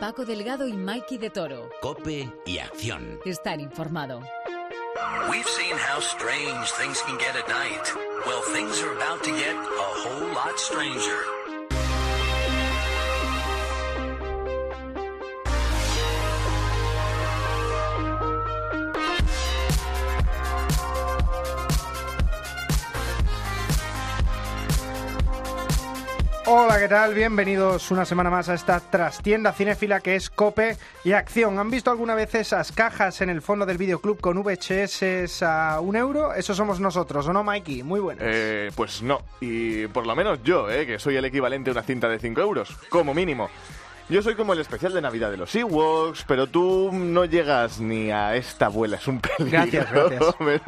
Paco Delgado y Mikey de Toro. Cope y acción. Estar informado. We've seen how strange things can get at night. Well, things are about to get a whole lot stranger. Hola, ¿qué tal? Bienvenidos una semana más a esta trastienda cinéfila que es Cope y Acción. ¿Han visto alguna vez esas cajas en el fondo del videoclub con VHS a un euro? Eso somos nosotros, ¿o no, Mikey? Muy buenas. Eh, pues no, y por lo menos yo, eh, que soy el equivalente a una cinta de 5 euros, como mínimo. Yo soy como el especial de Navidad de los Ewoks, pero tú no llegas ni a esta abuela, es un peligro. Gracias, gracias. Pero-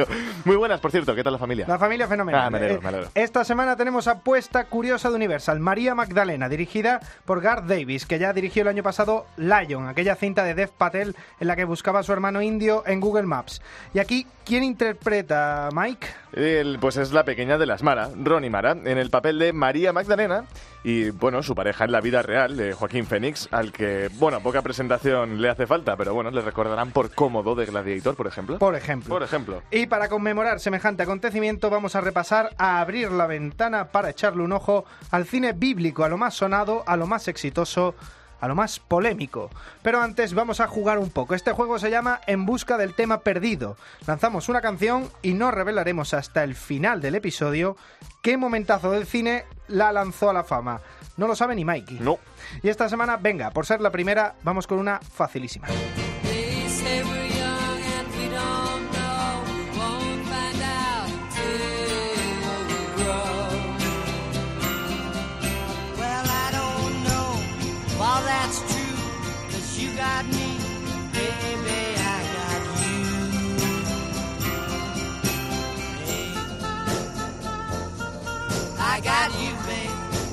Muy buenas, por cierto, ¿qué tal la familia? La familia fenomenal. Ah, me alegro, Eh, me alegro. Esta semana tenemos apuesta curiosa de Universal, María Magdalena, dirigida por Garth Davis, que ya dirigió el año pasado Lion, aquella cinta de Dev Patel en la que buscaba a su hermano indio en Google Maps. Y aquí, ¿quién interpreta a Mike? El- pues es la pequeña de las Mara, Ronnie Mara, en el papel de María Magdalena y, bueno, su pareja en la vida real, de Joaquín Fénix, al que, bueno, poca presentación le hace falta, pero bueno, le recordarán por cómodo de Gladiator, por ejemplo. Por ejemplo. Por ejemplo. Y para conmemorar semejante acontecimiento vamos a repasar a abrir la ventana para echarle un ojo al cine bíblico, a lo más sonado, a lo más exitoso, a lo más polémico. Pero antes vamos a jugar un poco. Este juego se llama En busca del tema perdido. Lanzamos una canción y no revelaremos hasta el final del episodio qué momentazo del cine la lanzó a la fama. No lo sabe ni Mikey. No. Y esta semana, venga, por ser la primera, vamos con una facilísima.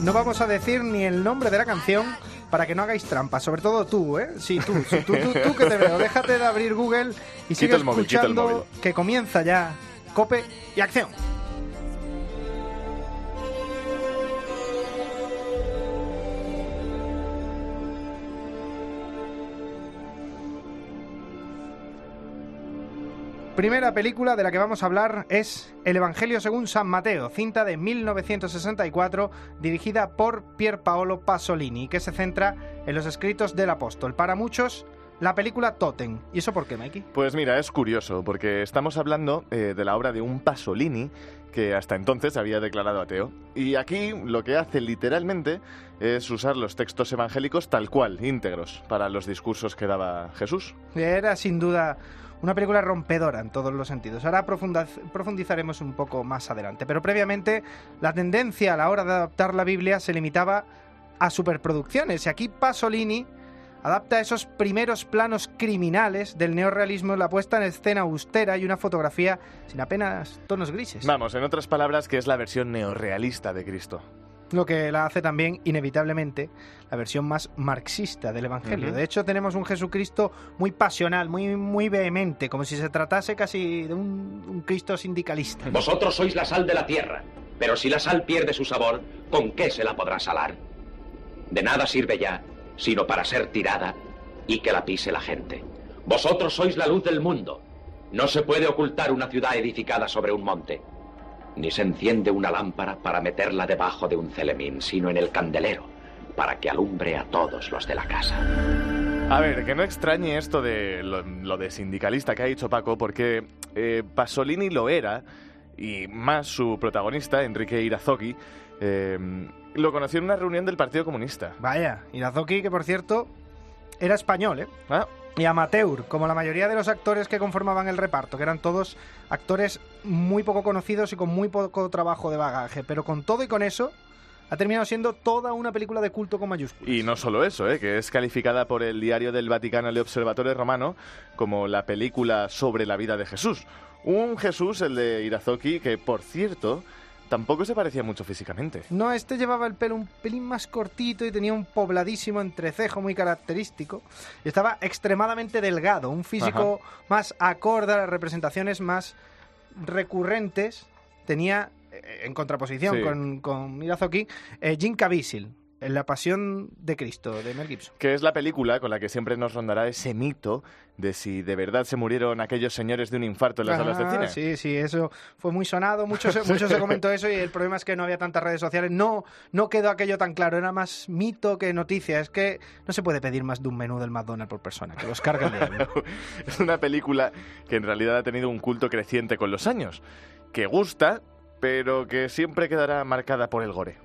No vamos a decir ni el nombre de la canción para que no hagáis trampas, sobre todo tú, ¿eh? Sí, tú, sí, tú, tú, tú que te veo. Déjate de abrir Google y sigue escuchando móvil. que comienza ya Cope y Acción. Primera película de la que vamos a hablar es El Evangelio según San Mateo, cinta de 1964 dirigida por Pier Paolo Pasolini, que se centra en los escritos del apóstol. Para muchos, la película Totem. ¿Y eso por qué, Mikey? Pues mira, es curioso, porque estamos hablando eh, de la obra de un Pasolini que hasta entonces había declarado ateo. Y aquí lo que hace literalmente es usar los textos evangélicos tal cual, íntegros, para los discursos que daba Jesús. Era sin duda una película rompedora en todos los sentidos. Ahora profundizaremos un poco más adelante. Pero previamente, la tendencia a la hora de adaptar la Biblia se limitaba a superproducciones. Y aquí Pasolini adapta esos primeros planos criminales del neorrealismo, la puesta en escena austera y una fotografía sin apenas tonos grises. Vamos, en otras palabras, que es la versión neorrealista de Cristo. Lo que la hace también, inevitablemente, la versión más marxista del Evangelio. De hecho, tenemos un Jesucristo muy pasional, muy, muy vehemente, como si se tratase casi de un, un Cristo sindicalista. Vosotros sois la sal de la tierra, pero si la sal pierde su sabor, ¿con qué se la podrá salar? De nada sirve ya, sino para ser tirada y que la pise la gente. Vosotros sois la luz del mundo. No se puede ocultar una ciudad edificada sobre un monte. Ni se enciende una lámpara para meterla debajo de un celemín, sino en el candelero, para que alumbre a todos los de la casa. A ver, que no extrañe esto de lo, de sindicalista que ha dicho Paco, porque eh, Pasolini lo era, y más su protagonista, Enrique Irazoki, eh, lo conoció en una reunión del Partido Comunista. Vaya, Irazoki, que por cierto, era español, ¿eh? Ah, Y amateur, como la mayoría de los actores que conformaban el reparto, que eran todos actores muy poco conocidos y con muy poco trabajo de bagaje. Pero con todo y con eso, ha terminado siendo toda una película de culto con mayúsculas. Y no solo eso, ¿eh? que es calificada por el diario del Vaticano El Observatore Romano como la película sobre la vida de Jesús. Un Jesús, el de Irazoki, que por cierto tampoco se parecía mucho físicamente. No, este llevaba el pelo un pelín más cortito y tenía un pobladísimo entrecejo muy característico. Y estaba extremadamente delgado, un físico más acorde a las representaciones más recurrentes. Tenía eh, en contraposición Sí. con, con Mirazoki, eh, Jim Caviezel, La Pasión de Cristo, de Mel Gibson. Que es la película con la que siempre nos rondará ese mito de si de verdad se murieron aquellos señores de un infarto en las salas de Ah, cine. Sí, sí, eso fue muy sonado, mucho se, mucho se comentó eso y el problema es que no había tantas redes sociales, no, no quedó aquello tan claro, era más mito que noticia, es que no se puede pedir más de un menú del McDonald's por persona, que los carga el diablo. Es una película que en realidad ha tenido un culto creciente con los años, que gusta, pero que siempre quedará marcada por el gore.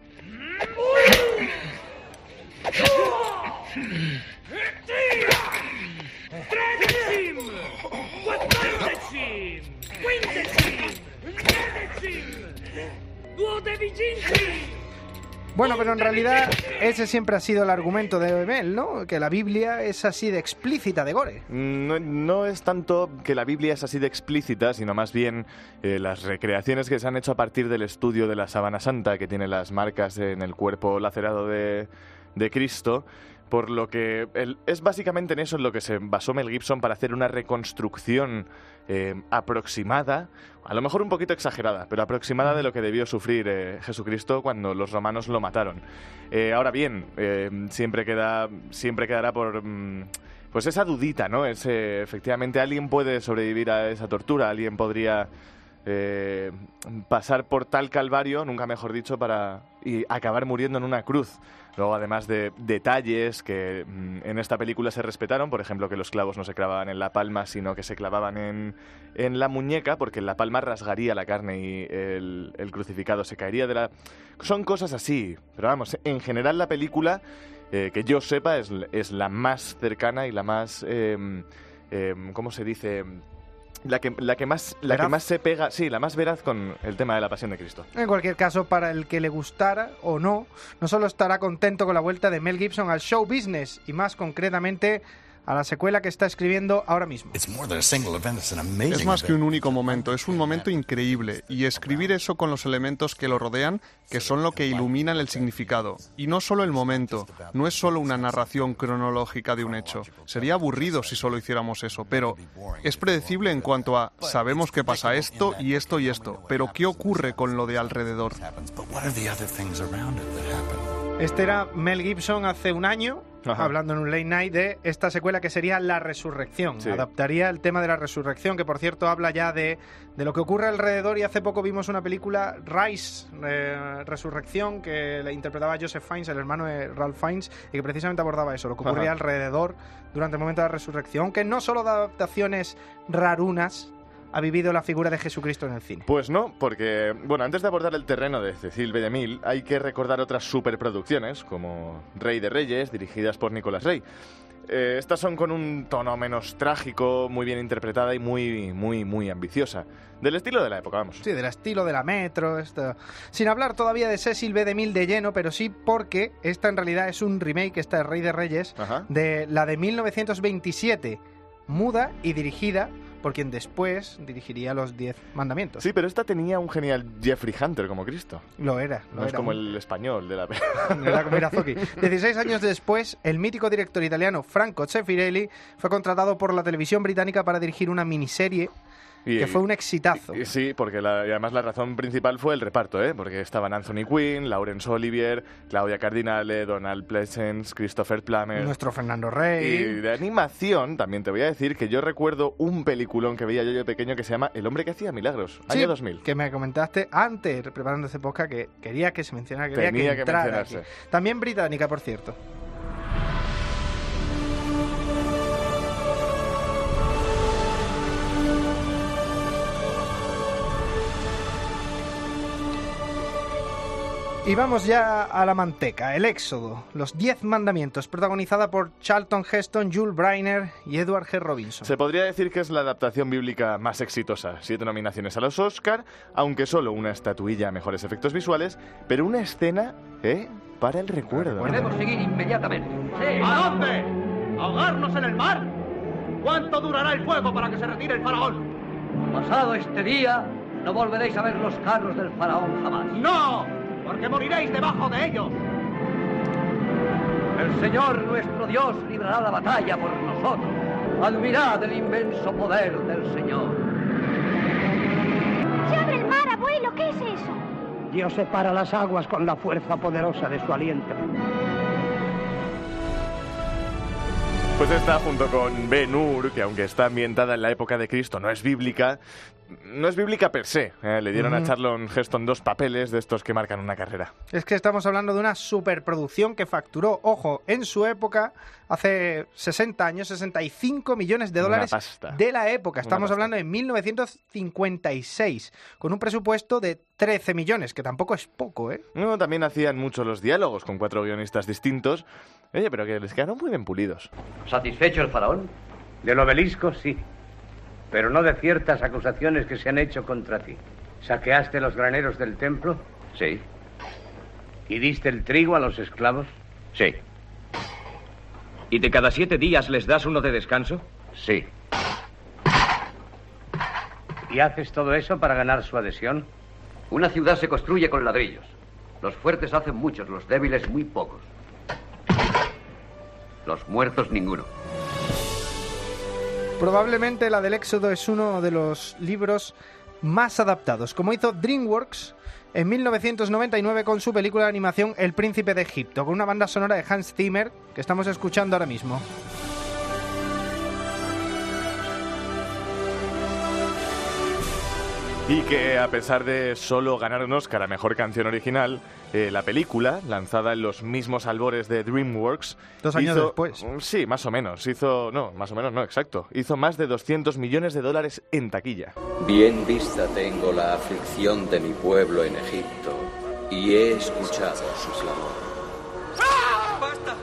Bueno, pero en realidad ese siempre ha sido el argumento de Mel, ¿no? Que la Biblia es así de explícita de gore. No, no es tanto que la Biblia es así de explícita, sino más bien eh, las recreaciones que se han hecho a partir del estudio de la sábana santa, que tiene las marcas en el cuerpo lacerado de, de Cristo, por lo que el- es básicamente en eso en lo que se basó Mel Gibson para hacer una reconstrucción eh, aproximada, a lo mejor un poquito exagerada, pero aproximada de lo que debió sufrir eh, Jesucristo cuando los romanos lo mataron. Eh, ahora bien, siempre queda, siempre quedará por mm, pues esa dudita, ¿no? Ese, efectivamente, alguien puede sobrevivir a esa tortura, alguien podría eh, pasar por tal calvario, nunca mejor dicho, para y acabar muriendo en una cruz. Luego, además de detalles que mm, en esta película se respetaron, por ejemplo, que los clavos no se clavaban en la palma, sino que se clavaban en, en la muñeca, porque la palma rasgaría la carne y el, el crucificado se caería de la... Son cosas así, pero vamos, en general la película, eh, que yo sepa, es, es la más cercana y la más... eh, eh, ¿Cómo se dice? La que, la que más la que más se pega, sí, la más veraz con el tema de la pasión de Cristo. En cualquier caso, para el que le gustara o no, no solo estará contento con la vuelta de Mel Gibson al show business y más concretamente a la secuela que está escribiendo ahora mismo. Es más que un único momento, es un momento increíble y escribir eso con los elementos que lo rodean, que son lo que iluminan el significado. Y no solo el momento, no es solo una narración cronológica de un hecho. Sería aburrido si solo hiciéramos eso, pero es predecible en cuanto a sabemos que pasa esto y esto y esto, pero ¿qué ocurre con lo de alrededor? Este era Mel Gibson hace un año, Ajá. hablando en un late night de esta secuela que sería La Resurrección. Sí. Adaptaría el tema de la resurrección, que por cierto habla ya de, de lo que ocurre alrededor y hace poco vimos una película, Rise, eh, Resurrección, que la interpretaba Joseph Fiennes, el hermano de Ralph Fiennes, y que precisamente abordaba eso, lo que ocurría Ajá. alrededor durante el momento de la resurrección, que no solo da adaptaciones rarunas, ha vivido la figura de Jesucristo en el cine. Pues no, porque, bueno, antes de abordar el terreno de Cecil B. DeMille, hay que recordar otras superproducciones, como Rey de Reyes, dirigidas por Nicolas Rey. Eh, estas son con un tono menos trágico, muy bien interpretada y muy, muy, muy ambiciosa. Del estilo de la época, vamos. Sí, del estilo de la metro, esto. Sin hablar todavía de Cecil B. DeMille de lleno, pero sí porque esta en realidad es un remake, esta de Rey de Reyes, Ajá. de la de 1927, muda y dirigida por quien después dirigiría los Diez Mandamientos. Sí, pero esta tenía un genial Jeffrey Hunter como Cristo. Lo era, lo No es como el español de la Era como Irazoki. 16 años después, el mítico director italiano Franco Zeffirelli fue contratado por la televisión británica para dirigir una miniserie Y- que fue un exitazo. y- Sí, porque la- y además la razón principal fue el reparto, ¿eh? Porque estaban Anthony Quinn, Laurence Olivier, Claudia Cardinale, Donald Pleasence, Christopher Plummer. Nuestro Fernando Y Rey. de animación, también te voy a decir que yo recuerdo un peliculón que veía yo de pequeño que se llama El hombre que hacía milagros, Sí, año 2000. Que me comentaste antes, preparando este podcast, que quería que se mencionara, quería Tenía que que mencionarse. aquí. También británica, por cierto. Y vamos ya a la manteca, el Éxodo, los Diez Mandamientos, protagonizada por Charlton Heston, Jules Briner y Edward G. Robinson. Se podría decir que es la adaptación bíblica más exitosa. Siete nominaciones a los Oscar, aunque solo una estatuilla a mejores efectos visuales, pero una escena, ¿eh? Para el recuerdo. seguir inmediatamente. ¿A dónde? ¿Ahogarnos en el mar? ¿Cuánto durará el fuego para que se retire el faraón? Pasado este día, no volveréis a ver los carros del faraón jamás. ¡No! Porque moriréis debajo de ellos. El Señor nuestro Dios librará la batalla por nosotros. Admirad el inmenso poder del Señor. ¡Se abre el mar, abuelo! ¿Qué es eso? Dios separa las aguas con la fuerza poderosa de su aliento. Pues está junto con Ben Hur, que aunque está ambientada en la época de Cristo, no es bíblica. No es bíblica per se. ¿eh? Le dieron a Ujú. Charlton Heston dos papeles de estos que marcan una carrera. Es que estamos hablando de una superproducción que facturó, ojo, en su época, hace 60 años, 65 millones de Una dólares pasta. de la época. Una Estamos pasta. hablando de 1956, con un presupuesto de 13 millones, que tampoco es poco, ¿eh? No, también hacían mucho los diálogos con cuatro guionistas distintos. Oye, pero que les quedaron muy bien pulidos. ¿Satisfecho el faraón? Del obelisco, sí. Pero no de ciertas acusaciones que se han hecho contra ti. ¿Saqueaste los graneros del templo? Sí. ¿Y diste el trigo a los esclavos? Sí. ¿Y de cada siete días les das uno de descanso? Sí. ¿Y haces todo eso para ganar su adhesión? Una ciudad se construye con ladrillos. Los fuertes hacen muchos, los débiles muy pocos. Los muertos ninguno. Probablemente la del Éxodo es uno de los libros más adaptados, como hizo DreamWorks en 1999 con su película de animación El Príncipe de Egipto, con una banda sonora de Hans Zimmer que estamos escuchando ahora mismo. Y que a pesar de solo ganar un Oscar a Mejor Canción Original, eh, la película, lanzada en los mismos albores de DreamWorks... Dos años hizo- después. Sí, más o menos. Hizo... No, más o menos no, exacto. Hizo más de 200 millones de dólares en taquilla. Bien vista tengo la aflicción de mi pueblo en Egipto y he escuchado su clamor. ¡Basta!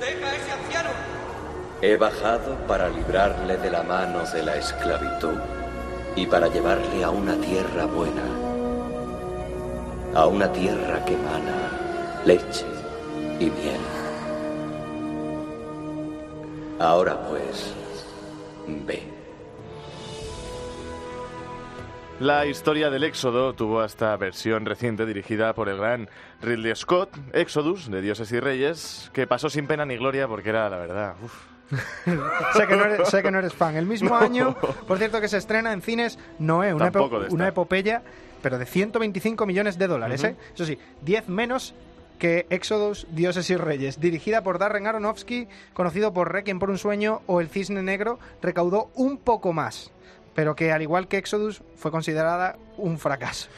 ¡Deja a ese anciano! He bajado para librarle de la mano de la esclavitud y para llevarle a una tierra buena, a una tierra que emana leche y miel. Ahora pues, ve. La historia del Éxodo tuvo hasta versión reciente dirigida por el gran Ridley Scott, Exodus, de Dioses y Reyes, que pasó sin pena ni gloria porque era, la verdad, uf. sé, que no eres, sé que no eres fan. El mismo No. año, por cierto, que se estrena en cines Noé, una, epo- de esta. una epopeya, pero de 125 millones de dólares. ¿eh? Eso sí, 10 menos que Exodus, Dioses y Reyes, dirigida por Darren Aronofsky, conocido por Requiem por un sueño o El Cisne Negro, recaudó un poco más, pero que al igual que Exodus fue considerada un fracaso.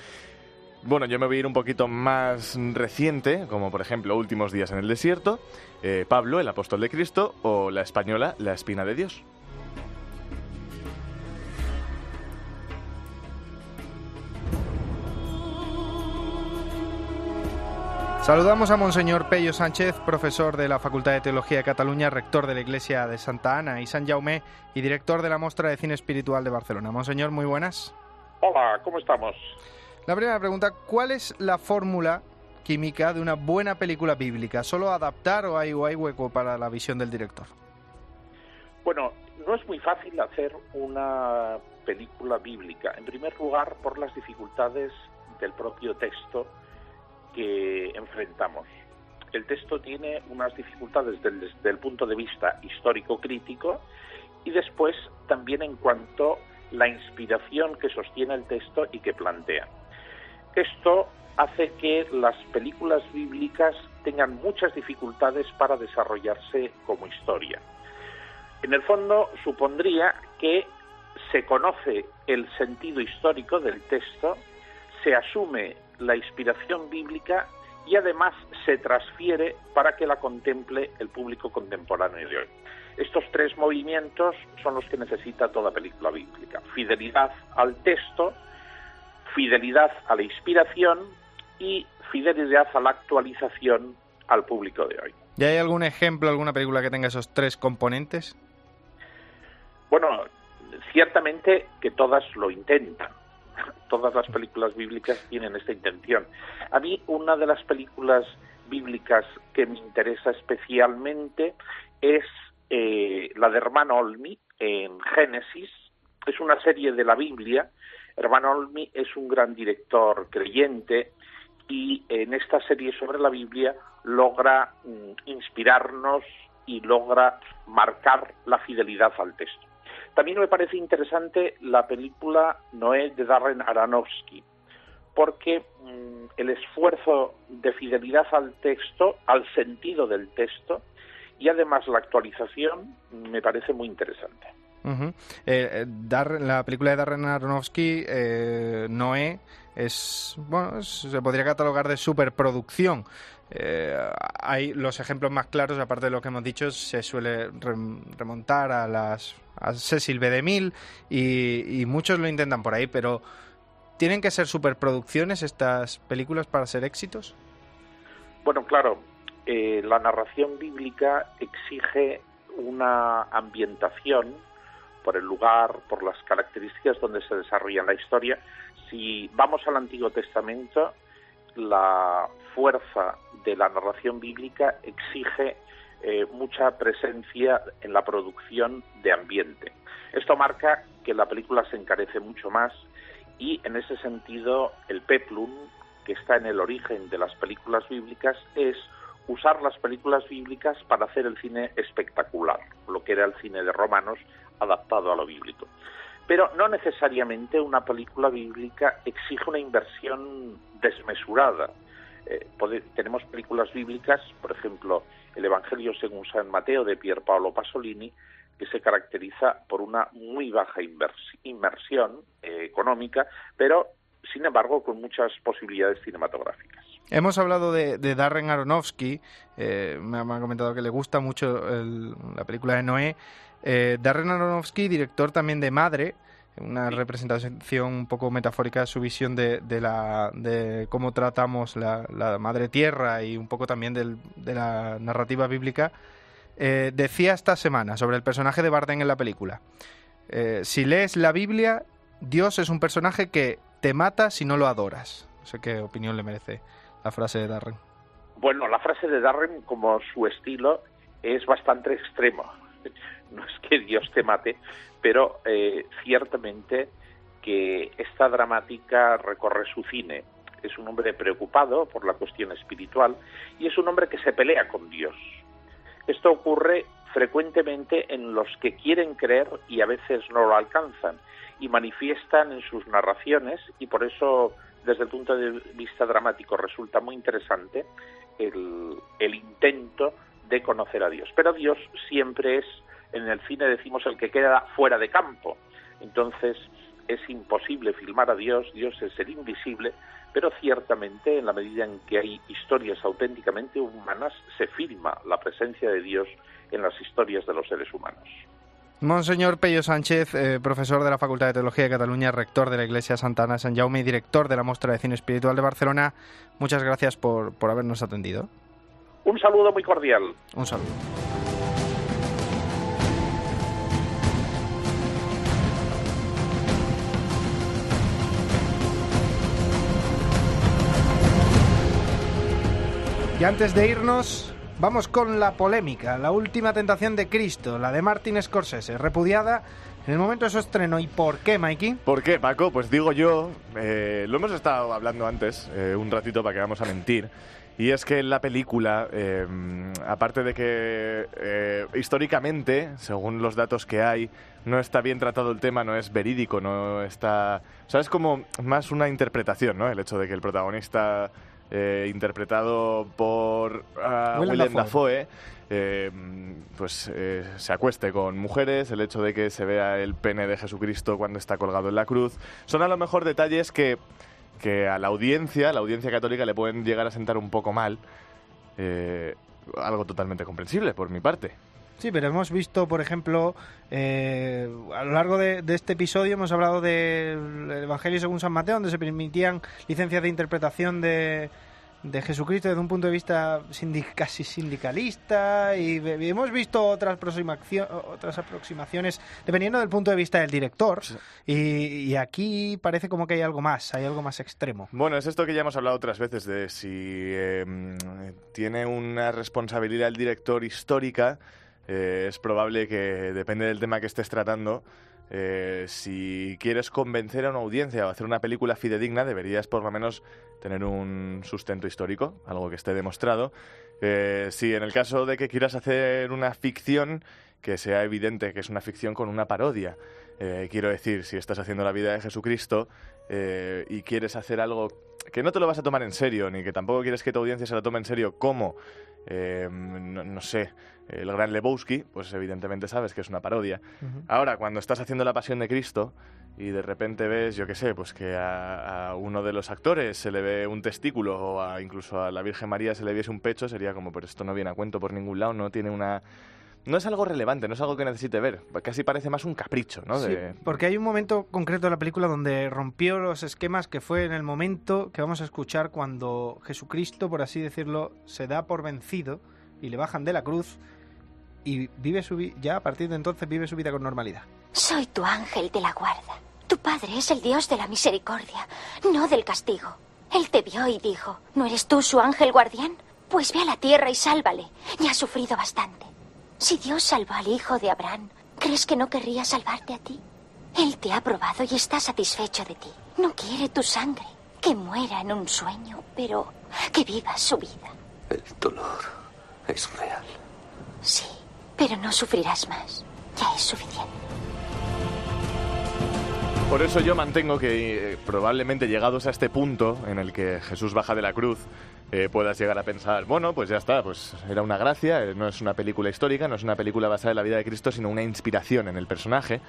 Bueno, yo me voy a ir un poquito más reciente, como por ejemplo Últimos días en el desierto, eh, Pablo, el apóstol de Cristo, o la española, La espina de Dios. Saludamos a Monseñor Pello Sánchez, profesor de la Facultad de Teología de Cataluña, rector de la Iglesia de Santa Ana y San Jaume y director de la Mostra de Cine Espiritual de Barcelona. Monseñor, muy buenas. Hola, ¿cómo estamos? La primera pregunta, ¿cuál es la fórmula química de una buena película bíblica? ¿Solo adaptar o hay, o hay hueco para la visión del director? Bueno, no es muy fácil hacer una película bíblica. En primer lugar, por las dificultades del propio texto que enfrentamos. El texto tiene unas dificultades del- desde el punto de vista histórico-crítico y después también en cuanto la inspiración que sostiene el texto y que plantea. Esto hace que las películas bíblicas tengan muchas dificultades para desarrollarse como historia. En el fondo supondría que se conoce el sentido histórico del texto, se asume la inspiración bíblica y además se transfiere para que la contemple el público contemporáneo de hoy. Estos tres movimientos son los que necesita toda película bíblica. Fidelidad al texto, fidelidad a la inspiración y fidelidad a la actualización al público de hoy. ¿Y hay algún ejemplo, alguna película que tenga esos tres componentes? Bueno, ciertamente que todas lo intentan. Todas las películas bíblicas tienen esta intención. A mí una de las películas bíblicas que me interesa especialmente es eh, la de Hermano Olmi en Génesis. Es una serie de la Biblia. Hermano Olmi es un gran director creyente y en esta serie sobre la Biblia logra mm, inspirarnos y logra marcar la fidelidad al texto. También me parece interesante la película Noé de Darren Aronofsky, porque mm, el esfuerzo de fidelidad al texto, al sentido del texto, y además la actualización me parece muy interesante. Ujú. Eh, Dar- la película de Darren Aronofsky, eh, Noé, es, bueno, se podría catalogar de superproducción. Eh, hay los ejemplos más claros, aparte de lo que hemos dicho, se suele rem- remontar a las a Cecil B. DeMille y, y muchos lo intentan por ahí, pero ¿tienen que ser superproducciones estas películas para ser éxitos? Bueno, claro, eh, la narración bíblica exige una ambientación por el lugar, por las características donde se desarrolla la historia. Si vamos al Antiguo Testamento, la fuerza de la narración bíblica exige eh, mucha presencia en la producción de ambiente. Esto marca que la película se encarece mucho más y en ese sentido el peplum, que está en el origen de las películas bíblicas, es usar las películas bíblicas para hacer el cine espectacular, lo que era el cine de romanos adaptado a lo bíblico. Pero no necesariamente una película bíblica exige una inversión desmesurada. Eh, tenemos películas bíblicas, por ejemplo, el Evangelio según San Mateo de Pier Paolo Pasolini, que se caracteriza por una muy baja invers- inmersión eh, económica, pero sin embargo con muchas posibilidades cinematográficas. Hemos hablado de, de Darren Aronofsky, eh, me, ha, me ha comentado que le gusta mucho el- la película de Noé. Eh, Darren Aronofsky, director también de Madre, una representación un poco metafórica de su visión de, de la, de cómo tratamos la, la madre tierra y un poco también del- de la narrativa bíblica. Eh, decía esta semana sobre el personaje de Barden en la película. eh, si lees la Biblia, Dios es un personaje que te mata si no lo adoras. Sé qué opinión le merece la frase de Darren. Bueno, la frase de Darren, como su estilo, es bastante extremo. No es que Dios te mate, pero eh, ciertamente que esta dramática recorre su cine. Es un hombre preocupado por la cuestión espiritual y es un hombre que se pelea con Dios. Esto ocurre frecuentemente en los que quieren creer y a veces no lo alcanzan y manifiestan en sus narraciones y por eso desde el punto de vista dramático resulta muy interesante el, intento de conocer a Dios. Pero Dios siempre es, en el cine decimos, el que queda fuera de campo. Entonces es imposible filmar a Dios, Dios es el invisible, pero ciertamente en la medida en que hay historias auténticamente humanas, se filma la presencia de Dios en las historias de los seres humanos. Monseñor Pello Sánchez, eh, profesor de la Facultad de Teología de Cataluña, rector de la Iglesia Santana San Jaume y director de la Mostra de Cine Espiritual de Barcelona, muchas gracias por, por habernos atendido. Un saludo muy cordial. Un saludo. Y antes de irnos, vamos con la polémica, la última tentación de Cristo, la de Martin Scorsese, repudiada en el momento de su estreno. ¿Y por qué, Mikey? ¿Por qué, Paco? Pues digo yo, eh, lo hemos estado hablando antes, eh, un ratito para que vamos a mentir. Y es que en la película, eh, aparte de que históricamente, según los datos que hay, no está bien tratado el tema, no es verídico, no está... O sea, es como más una interpretación, ¿no? El hecho de que el protagonista, eh, interpretado por ah, Willem Willem Dafoe. Dafoe, eh, pues eh, se acueste con mujeres, el hecho de que se vea el pene de Jesucristo cuando está colgado en la cruz, son a lo mejor detalles que, que a la audiencia, la audiencia católica, le pueden llegar a sentar un poco mal. Eh, algo totalmente comprensible por mi parte. Sí, pero hemos visto, por ejemplo, eh, a lo largo de, de este episodio hemos hablado del Evangelio según San Mateo, donde se permitían licencias de interpretación de, de Jesucristo desde un punto de vista sindic- casi sindicalista y, hemos visto otras, otras aproximaciones dependiendo del punto de vista del director y, y aquí parece como que hay algo más, hay algo más extremo. Bueno, es esto que ya hemos hablado otras veces, de si eh, mm, tiene una responsabilidad el director histórica, eh, es probable que, depende del tema que estés tratando, eh, si quieres convencer a una audiencia o hacer una película fidedigna, deberías por lo menos tener un sustento histórico, algo que esté demostrado. Eh, si en el caso de que quieras hacer una ficción, que sea evidente que es una ficción con una parodia. Eh, quiero decir, si estás haciendo la vida de Jesucristo y quieres hacer algo que no te lo vas a tomar en serio, ni que tampoco quieres que tu audiencia se la tome en serio, como, no, no sé, el gran Lebowski, pues evidentemente sabes que es una parodia. Ahora, cuando estás haciendo la pasión de Cristo y de repente ves, yo qué sé, pues que a, a uno de los actores se le ve un testículo o a- incluso a la Virgen María se le viese un pecho, sería como, pero esto no viene a cuento por ningún lado, no tiene una... No es algo relevante, no es algo que necesite ver, casi parece más un capricho, ¿no? Sí, De- porque hay un momento concreto de la película donde rompió los esquemas que fue en el momento que vamos a escuchar cuando Jesucristo, por así decirlo, se da por vencido y le bajan de la cruz y vive su vi- ya a partir de entonces vive su vida con normalidad. Soy tu ángel de la guarda. Tu padre es el Dios de la misericordia, no del castigo. Él te vio y dijo, ¿no eres tú su ángel guardián? Pues ve a la tierra y sálvale. Ya ha sufrido bastante. Si Dios salvó al hijo de Abraham, ¿crees que no querría salvarte a ti? Él te ha probado y está satisfecho de ti. No quiere tu sangre, que muera en un sueño, pero que viva su vida. El dolor es real. Sí, pero no sufrirás más. Ya es suficiente. Por eso yo mantengo que eh, probablemente llegados a este punto en el que Jesús baja de la cruz, eh, puedas llegar a pensar, bueno, pues ya está, pues era una gracia, eh, no es una película histórica, no es una película basada en la vida de Cristo, sino una inspiración en el personaje.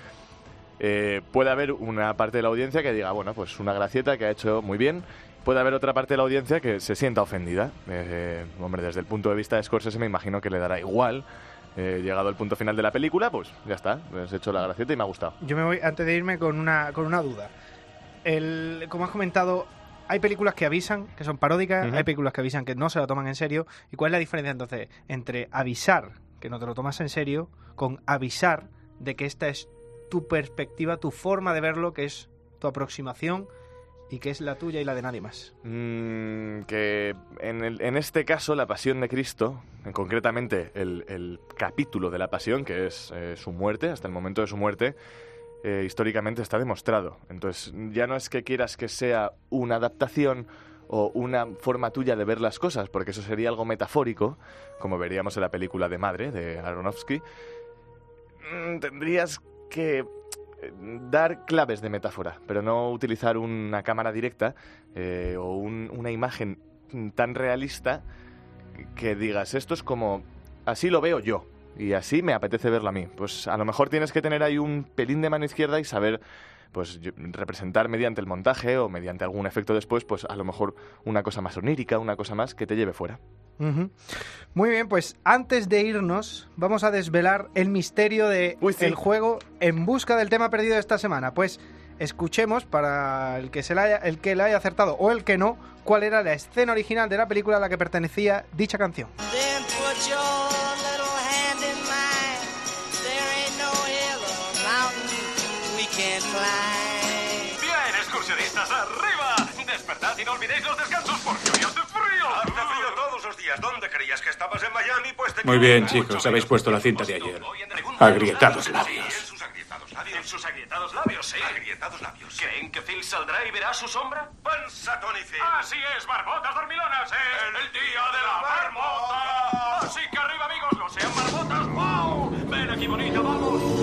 Eh, puede haber una parte de la audiencia que diga, bueno, pues una gracieta que ha hecho muy bien. Puede haber otra parte de la audiencia que se sienta ofendida. Eh, hombre, desde el punto de vista de Scorsese me imagino que le dará igual. Eh, llegado al punto final de la película, pues ya está, he hecho la gracieta y me ha gustado. Yo me voy antes de irme con una con una duda. El, como has comentado, hay películas que avisan que son paródicas, hay películas que avisan que no se lo toman en serio. ¿Y cuál es la diferencia entonces entre avisar que no te lo tomas en serio con avisar de que esta es tu perspectiva, tu forma de verlo, que es tu aproximación y que es la tuya y la de nadie más? Mm, que en, el- en este caso la pasión de Cristo, en concretamente el, el capítulo de la pasión, que es eh, su muerte, hasta el momento de su muerte, eh, históricamente está demostrado. Entonces ya no es que quieras que sea una adaptación o una forma tuya de ver las cosas, porque eso sería algo metafórico, como veríamos en la película de Madre, de Aronofsky. Mm, tendrías que dar claves de metáfora, pero no utilizar una cámara directa eh, o un- una imagen tan realista que digas, esto es como, así lo veo yo y así me apetece verlo a mí. Pues a lo mejor tienes que tener ahí un pelín de mano izquierda y saber pues representar mediante el montaje o mediante algún efecto después, pues a lo mejor una cosa más onírica, una cosa más que te lleve fuera. Muy bien, pues antes de irnos, vamos a desvelar el misterio de el juego en busca del tema perdido de esta semana. Pues escuchemos para el que se la haya, el que la haya acertado o el que no, cuál era la escena original de la película a la que pertenecía dicha canción. Then put your little hand in mine. There ain't no hill or mountain we can't climb. Excursionistas, arriba. Despertad y no olvidéis los descansos porque hoy hace frío. Hace frío todos los días. ¿Dónde creías que estabas en Miami? Pues te Muy bien, chicos, habéis puesto la cinta de ayer. Agrietados labios. En sus agrietados labios. Sí. Agrietados labios. ¿Creen que Phil saldrá y verá su sombra? Pensa, Tony Phil. Así es, barbotas dormilonas. Es el día de la marmota. Así que arriba, amigos, no sean marmotas. ¡Wow! Ven aquí, bonita, vamos.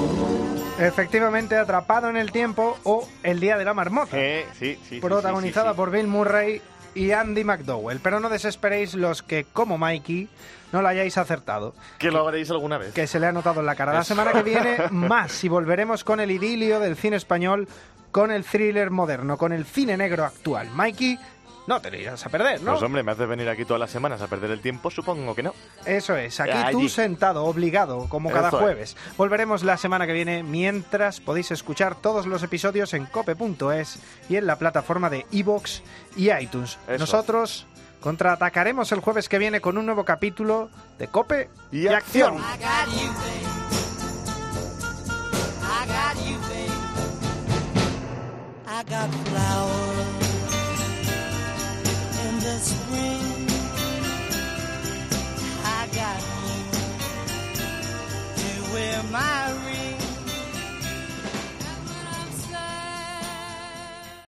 Efectivamente, Atrapado en el Tiempo o El Día de la Marmota. sí, sí, protagonizada sí. por Bill Murray y Andy McDowell. Pero no desesperéis los que, como Mikey, no la hayáis acertado. Que lo haréis alguna vez. Que se le ha notado en la cara. La semana que viene, más. Y volveremos con el idilio del cine español, con el thriller moderno, con el cine negro actual. Mikey, no te lo irás a perder, ¿no? Pues hombre, me haces venir aquí todas las semanas a perder el tiempo, supongo que no. Eso es, aquí Allí. tú sentado, obligado, como cada Eso es. jueves. Volveremos la semana que viene, mientras podéis escuchar todos los episodios en cope.es y en la plataforma de iVoox y iTunes. Eso. Nosotros Contraatacaremos el jueves que viene con un nuevo capítulo de Cope y, acción.